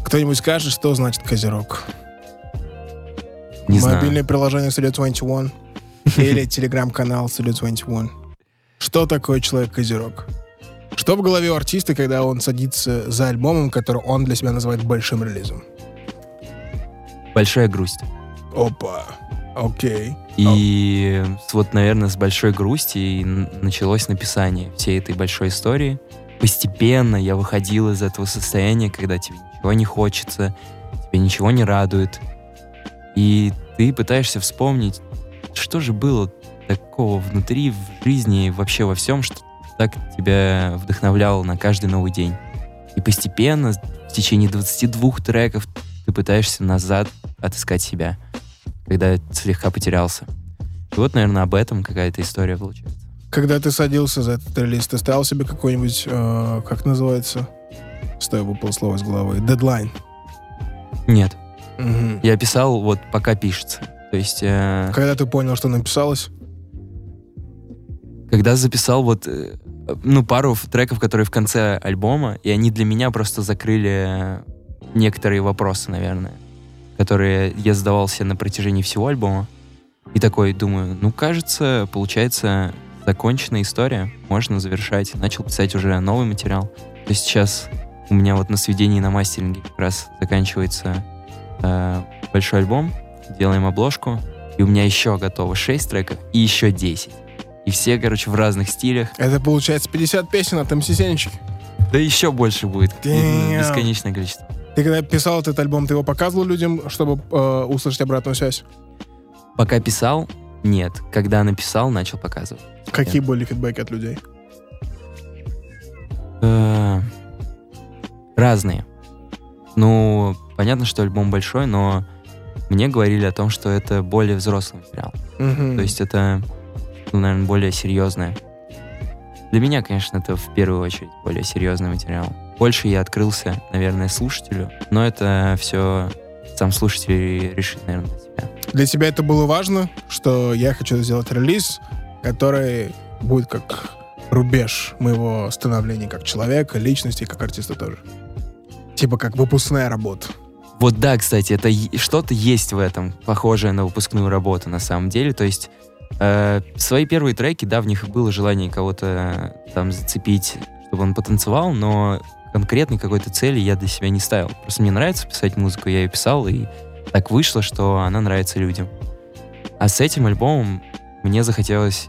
Кто-нибудь скажет, что значит Козерог? Не знаю. Мобильное приложение Studio 21 или телеграм-канал Studio 21. Что такое человек-козерог? Что в голове у артиста, когда он садится за альбомом, который он для себя называет большим релизом? Большая грусть. Опа. Окей. И с- вот, наверное, с большой грусти и началось написание всей этой большой истории. Постепенно я выходил из этого состояния, когда тебе ничего не хочется, тебе ничего не радует. И ты пытаешься вспомнить, что же было такого внутри, в жизни, вообще во всем, что так тебя вдохновляло на каждый новый день. И постепенно, в течение 22 треков, ты пытаешься назад отыскать себя когда слегка потерялся. И вот, наверное, об этом какая-то история получается. Когда ты садился за этот релиз, ты ставил себе какой-нибудь, э, как называется? Стой, выпало слово из головы. Дедлайн. Нет, Мгм. я писал вот пока пишется. То есть, э, Когда ты понял, что написалось? когда записал вот, э, ну, пару треков, которые в конце альбома, и они для меня просто закрыли некоторые вопросы, наверное, которые я задавал себе на протяжении всего альбома. И такой думаю, ну, кажется, получается законченная история, можно завершать. Начал писать уже новый материал. То есть сейчас у меня вот на сведении на мастеринге как раз заканчивается э, большой альбом, делаем обложку, и у меня еще готово 6 треков и еще 10. И все, короче, в разных стилях. Это получается 50 песен от МС Сенечки. Да еще больше будет. Damn. Бесконечное количество. Ты когда писал этот альбом, ты его показывал людям, чтобы э, услышать обратную связь? Пока писал, нет. Когда написал, начал показывать. Какие были фидбэки от людей? Э, Разные. Ну, понятно, что альбом большой, но мне говорили о том, что это более взрослый материал. Мгм. То есть это, ну, наверное, более серьезное. Для меня, конечно, это в первую очередь более серьезный материал. Больше я открылся, наверное, слушателю, но это все сам слушатель решит, наверное, для себя. Для тебя это было важно, что я хочу сделать релиз, который будет как рубеж моего становления как человека, личности, как артиста тоже. Типа как выпускная работа. Вот да, кстати, это что-то есть в этом, похожее на выпускную работу на самом деле. То есть э, свои первые треки, да, в них было желание кого-то э, там зацепить, чтобы он потанцевал, но конкретной какой-то цели я для себя не ставил. Просто мне нравится писать музыку, я ее писал, и так вышло, что она нравится людям. А с этим альбомом мне захотелось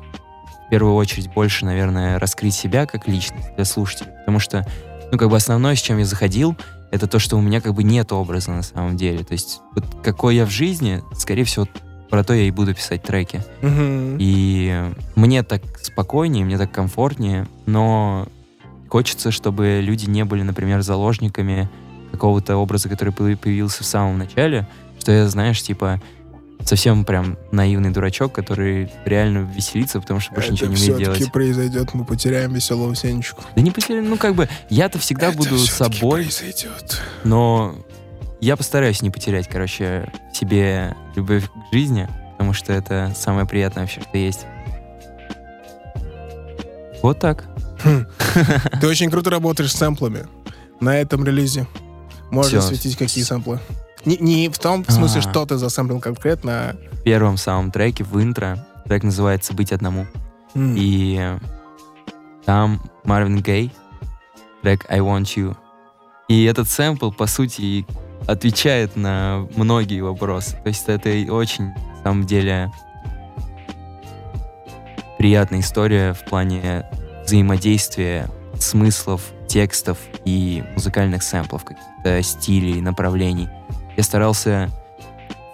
в первую очередь больше, наверное, раскрыть себя как личность для слушателей. Потому что, ну, как бы основное, с чем я заходил, это то, что у меня как бы нет образа на самом деле. То есть вот какой я в жизни, скорее всего, про то я и буду писать треки. Мгм. И мне так спокойнее, мне так комфортнее, но хочется, чтобы люди не были, например, заложниками какого-то образа, который появился в самом начале, что я, знаешь, типа совсем прям наивный дурачок, который реально веселится, потому что больше ничего это не умеет все-таки делать. произойдет, мы потеряем веселого Сенечку. Да не потеряю, ну как бы, я-то всегда Это буду собой, произойдет. но я постараюсь не потерять, короче, себе любовь к жизни, потому что это самое приятное вообще, что есть. Вот так. Ты очень круто работаешь с сэмплами на этом релизе. Можно Всё. светить какие сэмплы. Не, не в том смысле, А. что ты засэмплил конкретно, а В первом самом треке, в интро, трек называется «Быть одному». м, И там Марвин Гей, трек «I Want You». И этот сэмпл, по сути, отвечает на многие вопросы. То есть это очень, на самом деле, приятная история в плане взаимодействия смыслов, текстов и музыкальных сэмплов, каких-то стилей, направлений. Я старался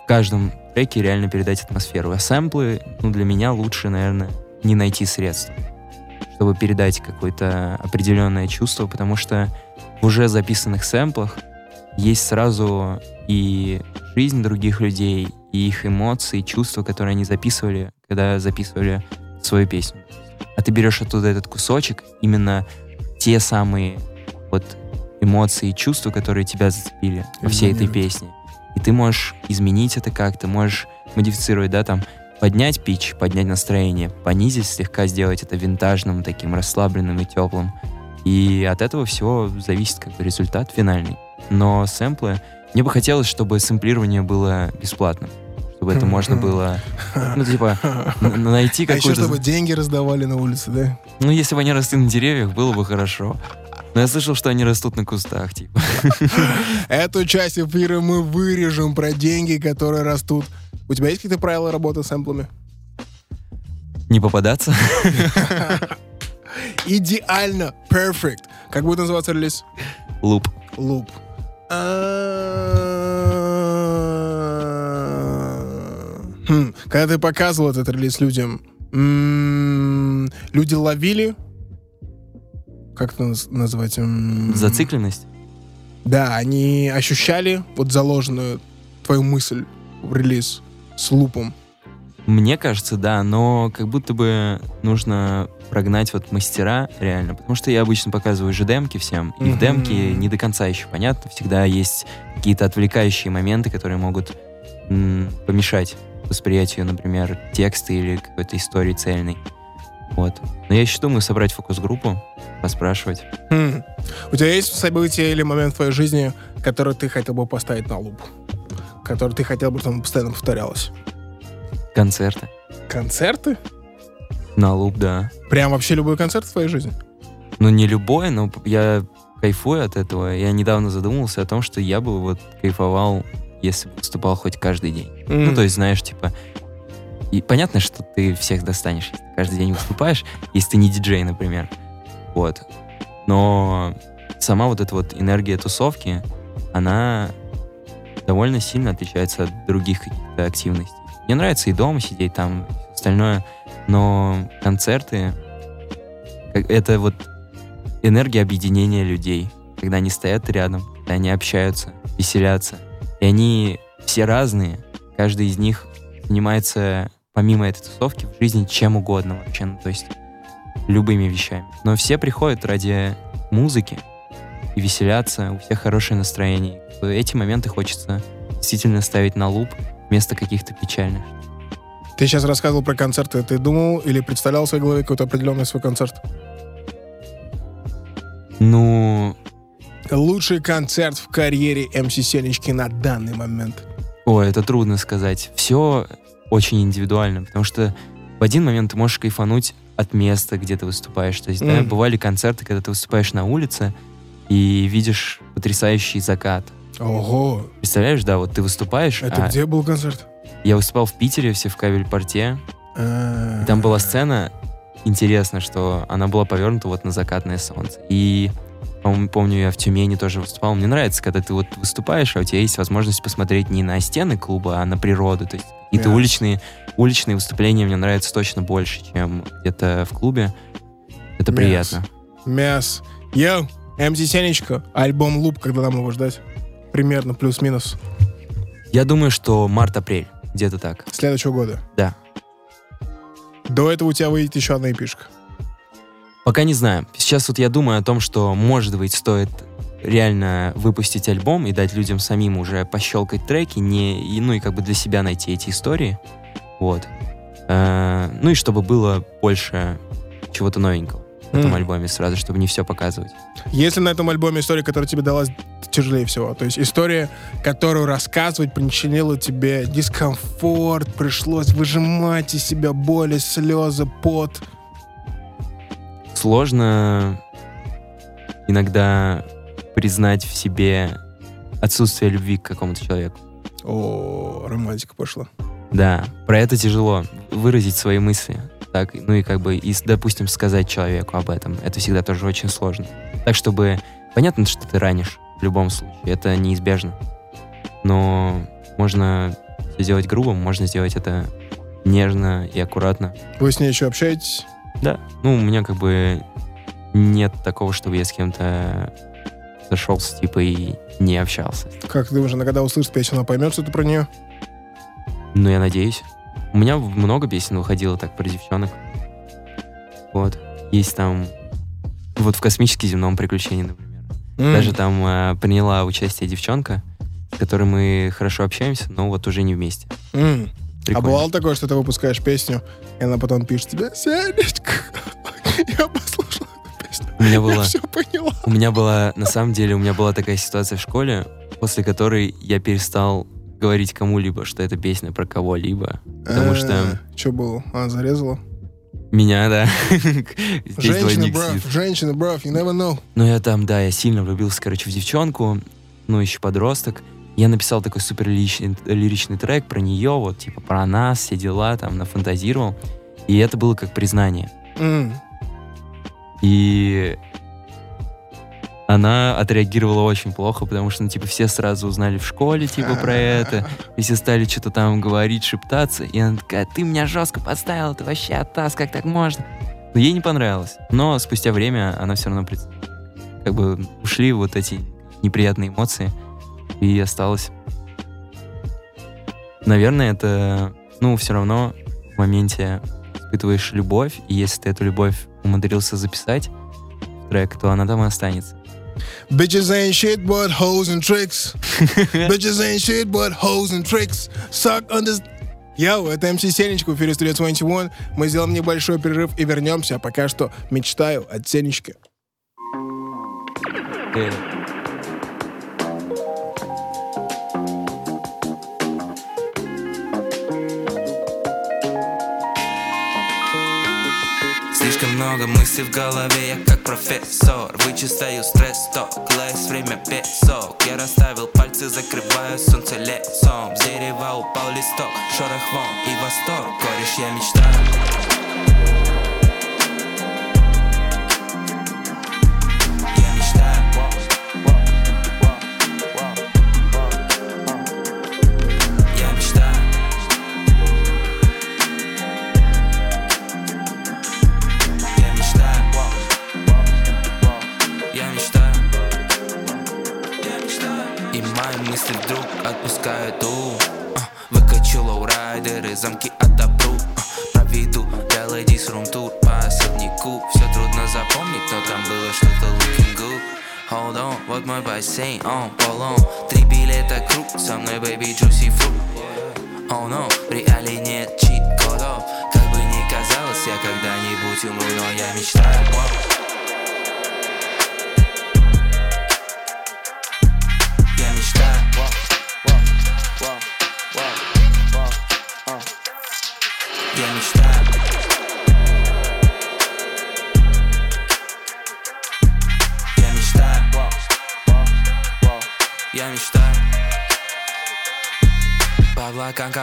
в каждом треке реально передать атмосферу. А сэмплы, ну, для меня лучше, наверное, не найти средств, чтобы передать какое-то определенное чувство, потому что в уже записанных сэмплах есть сразу и жизнь других людей, и их эмоции, чувства, которые они записывали, когда записывали свою песню. А ты берешь оттуда этот кусочек, именно те самые вот эмоции и чувства, которые тебя зацепили во всей этой песне. И ты можешь изменить это как-то, можешь модифицировать, да, там, поднять пич, поднять настроение, понизить, слегка сделать это винтажным, таким расслабленным и теплым. И от этого всего зависит как бы результат финальный. Но сэмплы... Мне бы хотелось, чтобы сэмплирование было бесплатным. Чтобы это можно было, ну, типа, найти А еще какую-то... чтобы деньги раздавали на улице, да? Ну, если бы они росли на деревьях, было бы хорошо. Но я слышал, что они растут на кустах, типа. Эту часть эфира мы вырежем про деньги, которые растут. У тебя есть какие-то правила работы с сэмплами? Не попадаться. Идеально, perfect. Как будет называться релиз? Луп. Луп. Хм, Когда ты показывал этот релиз людям, м, люди ловили, как это наз- назвать? Зацикленность. Да, они ощущали вот заложенную твою мысль в релиз с лупом. Мне кажется, да, но как будто бы нужно прогнать вот мастера реально, потому что я обычно показываю же демки всем, и Мгм. в демке не до конца еще понятно, всегда есть какие-то отвлекающие моменты, которые могут м, помешать восприятию, например, текста или какой-то истории цельной. Вот. Но я еще думаю собрать фокус-группу, поспрашивать. Хм. У тебя есть событие или момент в твоей жизни, который ты хотел бы поставить на луп? Который ты хотел бы, чтобы оно постоянно повторялось? Концерты. Концерты? На луп, да. Прям вообще любой концерт в твоей жизни? Ну, не любой, но я кайфую от этого. Я недавно задумался о том, что я бы вот кайфовал, если бы выступал хоть каждый день. Ну, то есть, знаешь, типа... И понятно, что ты всех достанешь, если ты каждый день выступаешь, если ты не диджей, например. Вот. Но сама вот эта вот энергия тусовки, она довольно сильно отличается от других каких-то активностей. Мне нравится и дома сидеть там, и остальное, но концерты это вот энергия объединения людей, когда они стоят рядом, когда они общаются, веселятся. И они все разные, каждый из них занимается, помимо этой тусовки, в жизни чем угодно вообще, ну, то есть любыми вещами. Но все приходят ради музыки и веселятся, у всех хорошее настроение. Эти моменты хочется действительно ставить на луп вместо каких-то печальных. Ты сейчас рассказывал про концерты. Ты думал или представлял в своей голове какой-то определенный свой концерт? Ну, Лучший концерт в карьере МС Сенечки на данный момент. ой, это трудно сказать. Все очень индивидуально, потому что в один момент ты можешь кайфануть от места, где ты выступаешь. То есть, да, Мгм. бывали концерты, когда ты выступаешь на улице и видишь потрясающий закат. Ого! Представляешь, да, вот ты выступаешь, Это а где был концерт? я выступал в Питере, все в кабель-порте, А, там была сцена, интересно, что она была повернута вот на закатное солнце. И, помню, я в Тюмени тоже выступал. Мне нравится, когда ты вот выступаешь, а у тебя есть возможность посмотреть не на стены клуба, а на природу. То есть какие-то Ясно. уличные, уличные выступления мне нравятся точно больше, чем где-то в клубе. Это приятно. Мяс. Йоу, МС Сенечка. Альбом Луп, когда нам его ждать? Примерно, плюс-минус. Я думаю, что март-апрель, где-то так. Следующего года. Да. До этого у тебя выйдет еще одна эпишка. Пока не знаю. Сейчас вот я думаю о том, что, может быть, стоит реально выпустить альбом и дать людям самим уже пощелкать треки, не, и, ну и как бы для себя найти эти истории. Вот. Э, ну и чтобы было больше чего-то новенького в этом Мгм. альбоме сразу, чтобы не все показывать. Если на этом альбоме история, которая тебе далась тяжелее всего, то есть история, которую рассказывать причинила тебе дискомфорт, пришлось выжимать из себя боли, слезы, пот. Сложно иногда признать в себе отсутствие любви к какому-то человеку. О, романтика пошла. Да, про это тяжело выразить свои мысли. Так, ну и как бы, и, допустим, сказать человеку об этом. Это всегда тоже очень сложно. Так, чтобы... Понятно, что ты ранишь в любом случае. Это неизбежно. Но можно сделать грубо, можно сделать это нежно и аккуратно. Вы с ней еще общаетесь? Да. Ну, у меня как бы нет такого, чтобы я с кем-то зашелся, типа, и не общался. Как ты она когда услышит песню, она поймет, что это про нее? Ну, я надеюсь. У меня много песен выходило так про девчонок. Вот. Есть там... Вот в «Космически земном приключении», например. Даже там э, приняла участие девчонка, с которой мы хорошо общаемся, но вот уже не вместе. А Прикольно. бывало такое, что ты выпускаешь песню, и она потом пишет тебе, Сенечка, я послушала эту песню, У меня я было... все поняла. У меня была, на самом деле, у меня была такая ситуация в школе, после которой я перестал говорить кому-либо, что это песня про кого-либо. Потому что Что было? А, зарезала? меня, да. Двойник брав, сидит. женщины, брав, you never know. Ну, я там, да, я сильно влюбился, короче, в девчонку, ну, еще подросток. Я написал такой супер лиричный, лиричный трек про нее, вот, типа, про нас, все дела, там, нафантазировал. И это было как признание. М. И она отреагировала очень плохо, потому что, ну, типа, все сразу узнали в школе, типа, про это. И все стали что-то там говорить, шептаться. И она такая, ты меня жестко подставила, ты вообще оттас, как так можно? Но ей не понравилось. Но спустя время она все равно как бы ушли вот эти неприятные эмоции. И осталось. Наверное, это, ну, все равно в моменте испытываешь любовь, и если ты эту любовь умудрился записать в трек, то она там и останется. Bitches ain't shit but hoes and tricks. Bitches ain't shit but hoes and tricks. Suck under... Йоу, это МС Сенечка в эфире Studio 21. Мы сделаем небольшой перерыв и вернемся. А пока что мечтаю от Сенечки. Э, Слишком много мыслей в голове, я как профессор Вычистаю стресс-ток, лес, время песок. Я расставил пальцы, закрываю солнце лицом. С дерева упал листок, шорох вон и восторг. Кореш, я мечтаю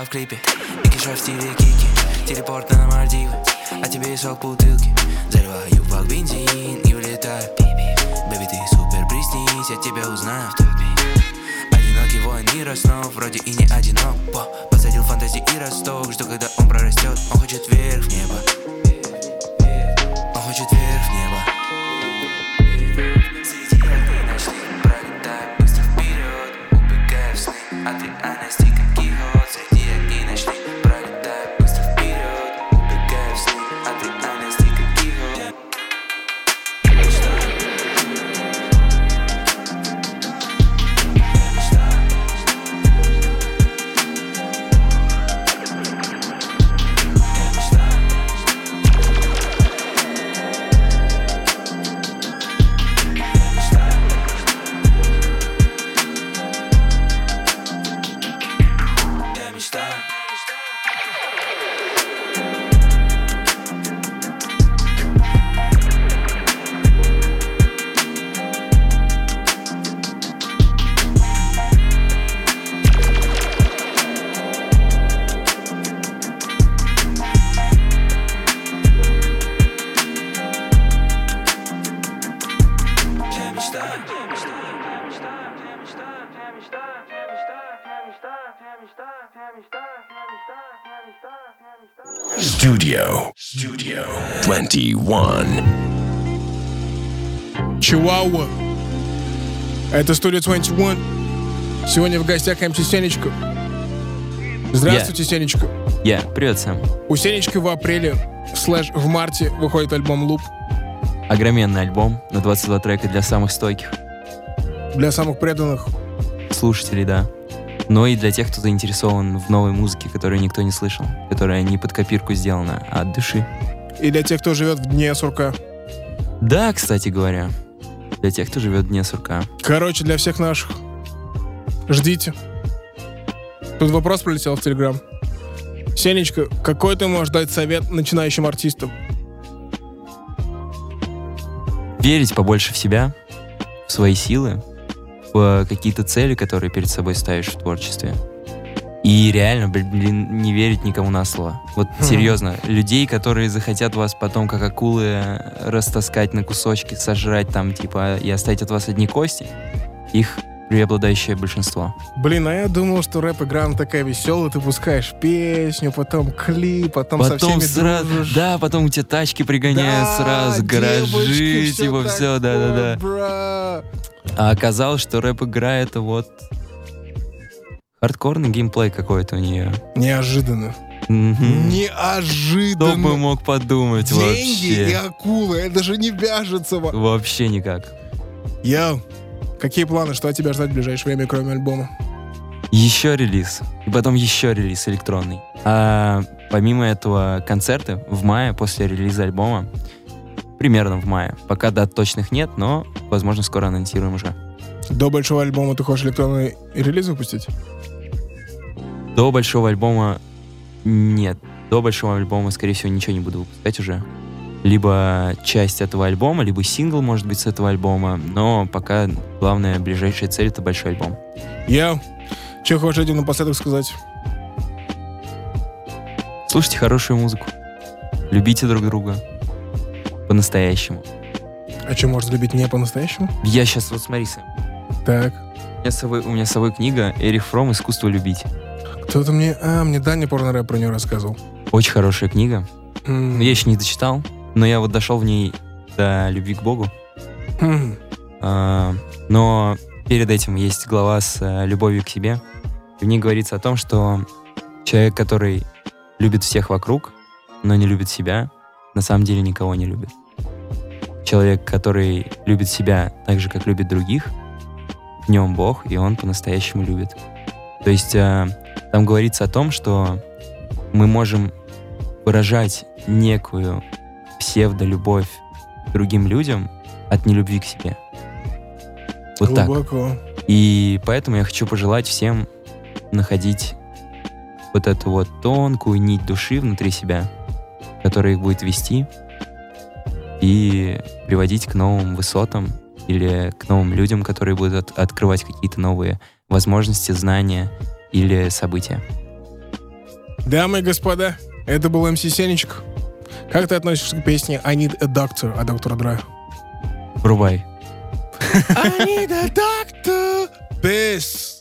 в клипе. И кишой в стиле кики. Телепорт на Мальдивы. А тебе сок бутылки. Заливаю в бак бензин и улетаю. Бэби, ты супер, приснись, я тебя узнаю в толпе Одинокий воин мира снов, вроде и не одинок. Во, Посадил фантазии и росток, жду, когда он прорастет. Он хочет вверх в небо. Он хочет вверх в небо. Среди огней ночных пролетаю быстро вперед Убегаю в сны. От реальности, Это студия 21. Сегодня в гостях MC Сенечка. Здравствуйте, Сенечка. Yo, привет, Сэм. У Сенечки в апреле, слэш в марте, выходит альбом «Loop». Огроменный альбом на 22 трека для самых стойких Для самых преданных. слушателей, да. Но и для тех, кто заинтересован в новой музыке, которую никто не слышал, которая не под копирку сделана, а от души. И для тех, кто живет в дне сурка. Да, кстати говоря, для тех, кто живет дне сурка. Короче, для всех наших. Ждите. Тут вопрос прилетел в Телеграм. Сенечка, какой ты можешь дать совет начинающим артистам? Верить побольше в себя, в свои силы, в какие-то цели, которые перед собой ставишь в творчестве. И реально, блин, не верить никому на слово. Вот серьезно, людей, которые захотят вас потом как акулы растаскать на кусочки, сожрать там, типа, и оставить от вас одни кости, их преобладающее большинство. Блин, а я думал, что рэп-игра такая веселая, ты пускаешь песню, потом клип, потом, со Потом всеми сразу, дружишь. да, потом у тебя тачки пригоняют Да, сразу, гаражи, девочки, типа все, да-да-да. А оказалось, что рэп-игра это вот хардкорный геймплей какой-то у нее. Неожиданно. Мгм. Неожиданно. Кто бы мог подумать Деньги и вообще? акулы, это же не вяжется. во- Вообще никак. Йоу, какие планы, что от тебя ждать в ближайшее время, кроме альбома? Еще релиз. И потом еще релиз электронный. А помимо этого концерты в мае после релиза альбома. Примерно в мае. Пока дат точных нет, но, возможно, скоро анонсируем уже. До большого альбома ты хочешь электронный релиз выпустить? До большого альбома нет. До большого альбома, скорее всего, ничего не буду выпускать уже. Либо часть этого альбома, либо сингл, может быть, с этого альбома. Но пока главная ближайшая цель — это большой альбом. Я. Че хочешь этим напоследок сказать? Слушайте хорошую музыку. Любите друг друга. По-настоящему. А что, может любить не по-настоящему? Я сейчас, вот смотри, Сэм. Так. У меня с собой, у меня с собой книга Эрих Фром «Искусство любить». Кто-то мне... А, мне Даня порно-рэп про нее рассказывал. Очень хорошая книга. М, Я еще не дочитал, но я вот дошел в ней до любви к Богу. м. А, но перед этим есть глава с э, любовью к себе. В ней говорится о том, что человек, который любит всех вокруг, но не любит себя, на самом деле никого не любит. человек, который любит себя так же, как любит других, в нем Бог, и он по-настоящему любит. То есть э, там говорится о том, что мы можем выражать некую псевдолюбовь к другим людям от нелюбви к себе. Вот так. Глубоко. И поэтому я хочу пожелать всем находить вот эту вот тонкую нить души внутри себя, которая их будет вести и приводить к новым высотам или к новым людям, которые будут от- открывать какие-то новые возможности, знания или события. Дамы и господа, это был МС Сенечек. Как ты относишься к песне I Need a Doctor от доктора Дра? Врубай. I need a doctor. Peace.